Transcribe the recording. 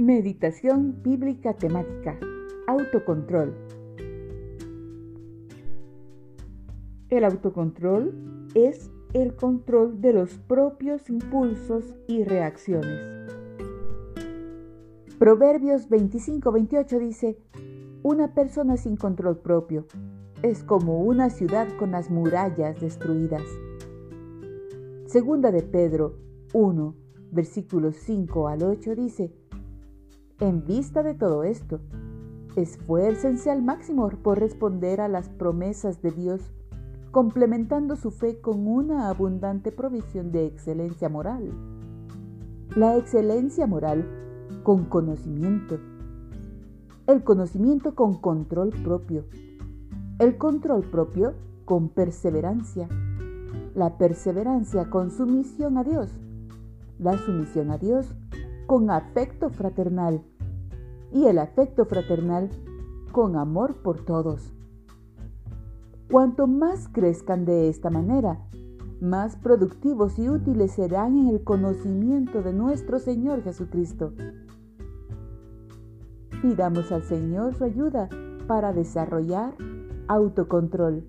Meditación bíblica temática. Autocontrol. El autocontrol es el control de los propios impulsos y reacciones. Proverbios 25-28 dice, una persona sin control propio es como una ciudad con las murallas destruidas. Segunda de Pedro 1, versículos 5 al 8 dice, en vista de todo esto, esfuércense al máximo por responder a las promesas de Dios, complementando su fe con una abundante provisión de excelencia moral. La excelencia moral con conocimiento. El conocimiento con control propio. El control propio con perseverancia. La perseverancia con sumisión a Dios. La sumisión a Dios con afecto fraternal y el afecto fraternal con amor por todos. Cuanto más crezcan de esta manera, más productivos y útiles serán en el conocimiento de nuestro Señor Jesucristo. Pidamos al Señor su ayuda para desarrollar autocontrol.